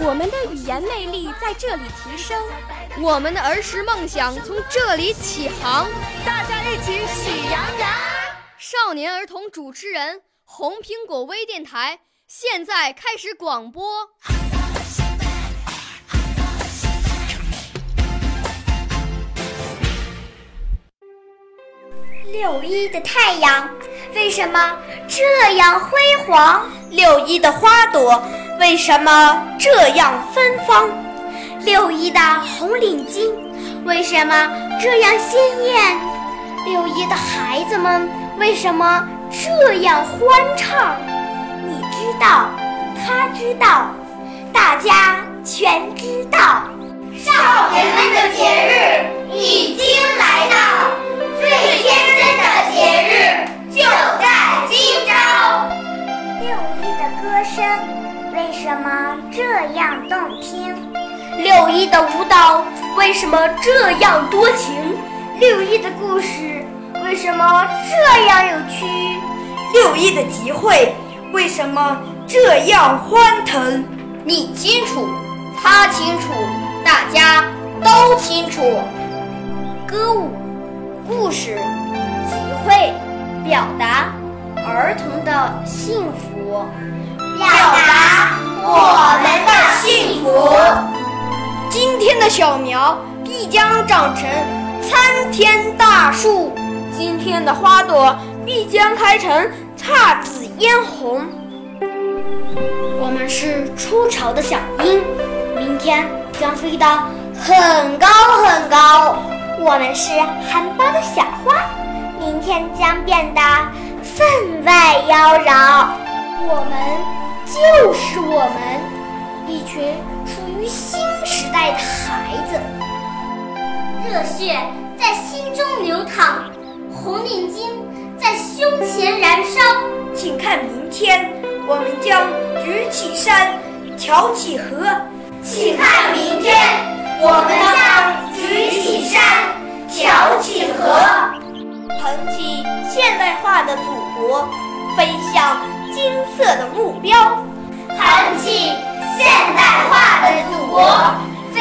我们的语言魅力在这里提升，我们的儿时梦想从这里起航。大家一起喜羊羊。少年儿童主持人，红苹果微电台。现在开始广播。六一的太阳为什么这样辉煌？六一的花朵为什么这样芬芳？六一的红领巾为什么这样鲜艳？六一的孩子们为什么这样欢畅？你知道，他知道，大家全知道。的舞蹈为什么这样多情？六一的故事为什么这样有趣？六一的集会。为什么这样欢腾？你清楚，他清楚，大家都清楚。歌舞、故事、集会，表达儿童的幸福，小苗必将长成参天大树，今天的花朵必将开成。姹紫嫣红，我们是出巢的小鹰，明天将飞得很高很高。我们是含苞的小花，明天将变得分外妖娆。我们就是我们，一群属于新孩子，热血在心中流淌，红领巾。在胸前燃烧，请看明天，我们将举起山，挑起河。请看明天，我们将举起山，挑起河，捧起现代化的祖国，飞向金色的目标。捧起现代化的祖国，